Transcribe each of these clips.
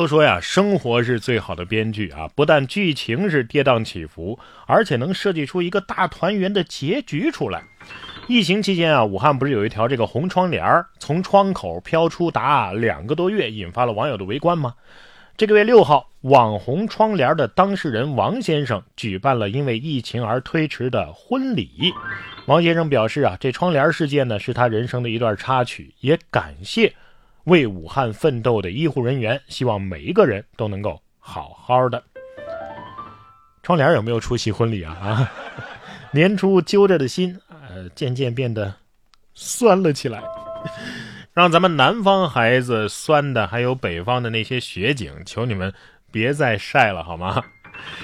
都说呀，生活是最好的编剧啊，不但剧情是跌宕起伏，而且能设计出一个大团圆的结局出来。疫情期间啊，武汉不是有一条这个红窗帘从窗口飘出达两个多月，引发了网友的围观吗？这个月六号，网红窗帘的当事人王先生举办了因为疫情而推迟的婚礼。王先生表示啊，这窗帘事件呢是他人生的一段插曲，也感谢。为武汉奋斗的医护人员，希望每一个人都能够好好的。窗帘有没有出席婚礼啊？啊，年初揪着的心，呃，渐渐变得酸了起来。让咱们南方孩子酸的，还有北方的那些雪景，求你们别再晒了好吗？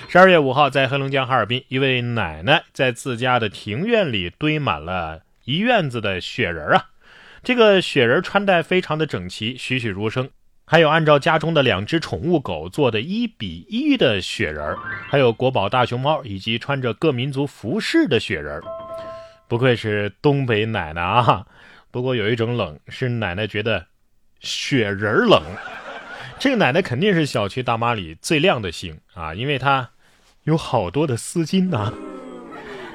十二月五号，在黑龙江哈尔滨，一位奶奶在自家的庭院里堆满了一院子的雪人啊。这个雪人穿戴非常的整齐，栩栩如生，还有按照家中的两只宠物狗做的一比一的雪人，还有国宝大熊猫，以及穿着各民族服饰的雪人。不愧是东北奶奶啊！不过有一种冷是奶奶觉得雪人冷。这个奶奶肯定是小区大妈里最亮的星啊，因为她有好多的丝巾呐。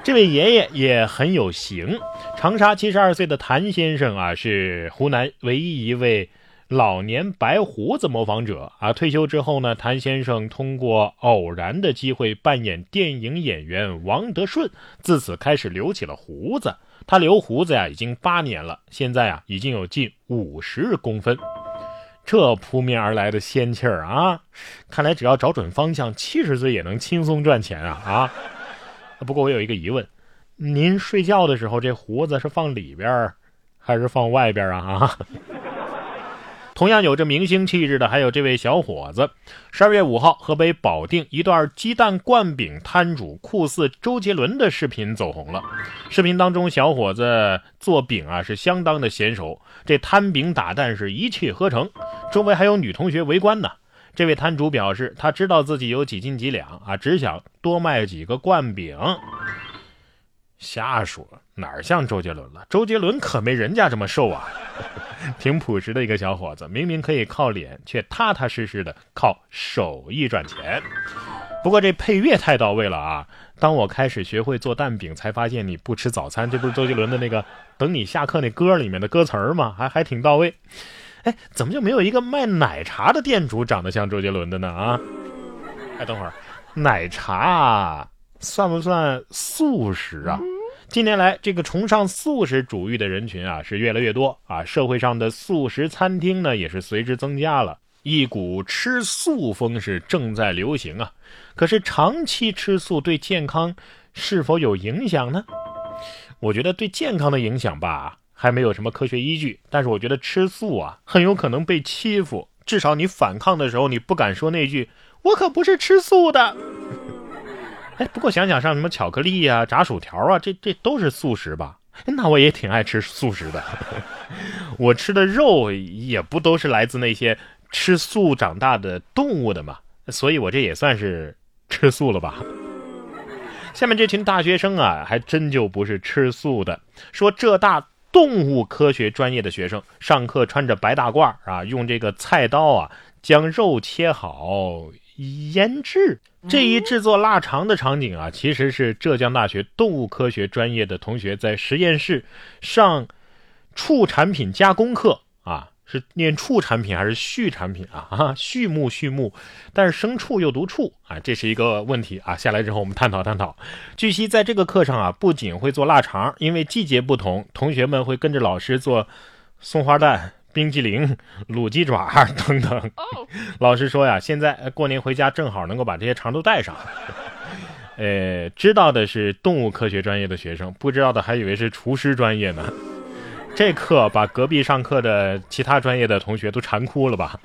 这位爷爷也很有型。长沙七十二岁的谭先生啊，是湖南唯一一位老年白胡子模仿者啊。退休之后呢，谭先生通过偶然的机会扮演电影演员王德顺，自此开始留起了胡子。他留胡子呀，已经八年了，现在啊，已经有近五十公分。这扑面而来的仙气儿啊，看来只要找准方向，七十岁也能轻松赚钱啊啊！不过我有一个疑问，您睡觉的时候这胡子是放里边还是放外边啊？啊！同样有着明星气质的还有这位小伙子。十二月五号，河北保定一段鸡蛋灌饼摊主酷似周杰伦的视频走红了。视频当中，小伙子做饼啊是相当的娴熟，这摊饼打蛋是一气呵成，周围还有女同学围观呢。这位摊主表示，他知道自己有几斤几两啊，只想多卖几个灌饼。瞎说，哪儿像周杰伦了？周杰伦可没人家这么瘦啊，挺朴实的一个小伙子，明明可以靠脸，却踏踏实实的靠手艺赚钱。不过这配乐太到位了啊！当我开始学会做蛋饼，才发现你不吃早餐，这不是周杰伦的那个“等你下课”那歌里面的歌词吗？还还挺到位。哎，怎么就没有一个卖奶茶的店主长得像周杰伦的呢？啊，哎，等会儿，奶茶算不算素食啊？近年来，这个崇尚素食主义的人群啊是越来越多啊，社会上的素食餐厅呢也是随之增加了，一股吃素风是正在流行啊。可是长期吃素对健康是否有影响呢？我觉得对健康的影响吧。还没有什么科学依据，但是我觉得吃素啊很有可能被欺负。至少你反抗的时候，你不敢说那句“我可不是吃素的 ”。哎，不过想想像什么巧克力啊、炸薯条啊，这这都是素食吧？那我也挺爱吃素食的。我吃的肉也不都是来自那些吃素长大的动物的嘛，所以我这也算是吃素了吧？下面这群大学生啊，还真就不是吃素的，说浙大。动物科学专业的学生上课穿着白大褂啊，用这个菜刀啊将肉切好腌制。这一制作腊肠的场景啊，其实是浙江大学动物科学专业的同学在实验室上畜产品加工课。是念畜产品还是畜产品啊？啊，畜牧畜牧，但是牲畜又读畜啊，这是一个问题啊。下来之后我们探讨探讨。据悉，在这个课上啊，不仅会做腊肠，因为季节不同，同学们会跟着老师做松花蛋、冰激凌、卤鸡爪 等等。老师说呀，现在过年回家正好能够把这些肠都带上。呃，知道的是动物科学专业的学生，不知道的还以为是厨师专业呢。这课把隔壁上课的其他专业的同学都馋哭了吧？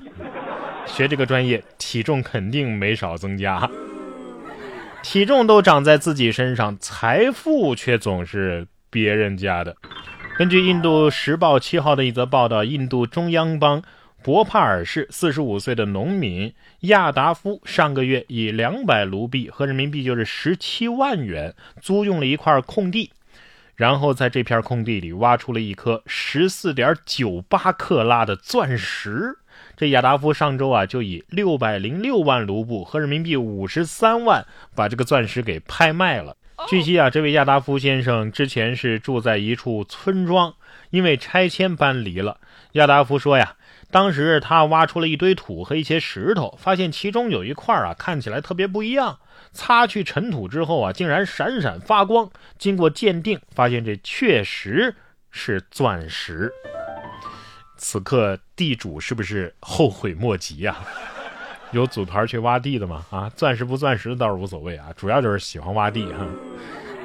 学这个专业，体重肯定没少增加。体重都长在自己身上，财富却总是别人家的。根据印度时报七号的一则报道，印度中央邦博帕尔市四十五岁的农民亚达夫上个月以两百卢币和人民币就是十七万元租用了一块空地。然后在这片空地里挖出了一颗十四点九八克拉的钻石，这亚达夫上周啊，就以六百零六万卢布和人民币五十三万，把这个钻石给拍卖了。据悉啊，这位亚达夫先生之前是住在一处村庄，因为拆迁搬离了。亚达夫说呀，当时他挖出了一堆土和一些石头，发现其中有一块啊，看起来特别不一样。擦去尘土之后啊，竟然闪闪发光。经过鉴定，发现这确实是钻石。此刻地主是不是后悔莫及呀？有组团去挖地的吗？啊，钻石不钻石倒是无所谓啊，主要就是喜欢挖地哈。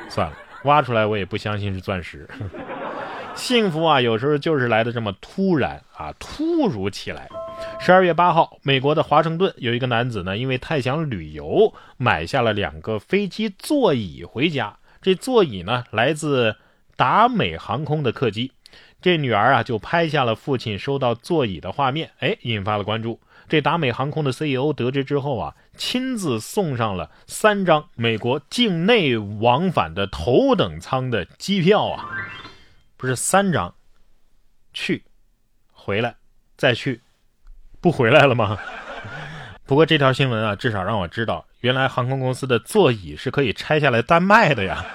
算了，挖出来我也不相信是钻石。幸福啊，有时候就是来的这么突然啊，突如其来。十二月八号，美国的华盛顿有一个男子呢，因为太想旅游，买下了两个飞机座椅回家。这座椅呢，来自达美航空的客机。这女儿啊，就拍下了父亲收到座椅的画面，哎，引发了关注。这达美航空的 CEO 得知之后啊，亲自送上了三张美国境内往返的头等舱的机票啊，不是三张，去，回来，再去，不回来了吗？不过这条新闻啊，至少让我知道，原来航空公司的座椅是可以拆下来单卖的呀。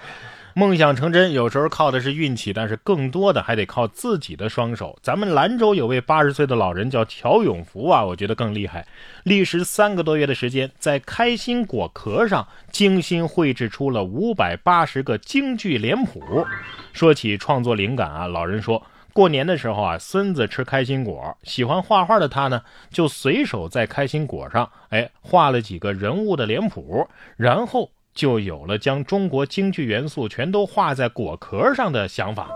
梦想成真，有时候靠的是运气，但是更多的还得靠自己的双手。咱们兰州有位八十岁的老人叫乔永福啊，我觉得更厉害。历时三个多月的时间，在开心果壳上精心绘制出了五百八十个京剧脸谱。说起创作灵感啊，老人说过年的时候啊，孙子吃开心果，喜欢画画的他呢，就随手在开心果上哎画了几个人物的脸谱，然后。就有了将中国京剧元素全都画在果壳上的想法，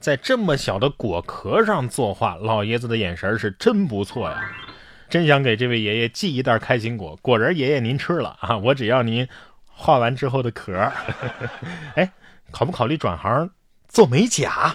在这么小的果壳上作画，老爷子的眼神是真不错呀！真想给这位爷爷寄一袋开心果，果仁爷爷您吃了啊，我只要您画完之后的壳。哎，考不考虑转行做美甲？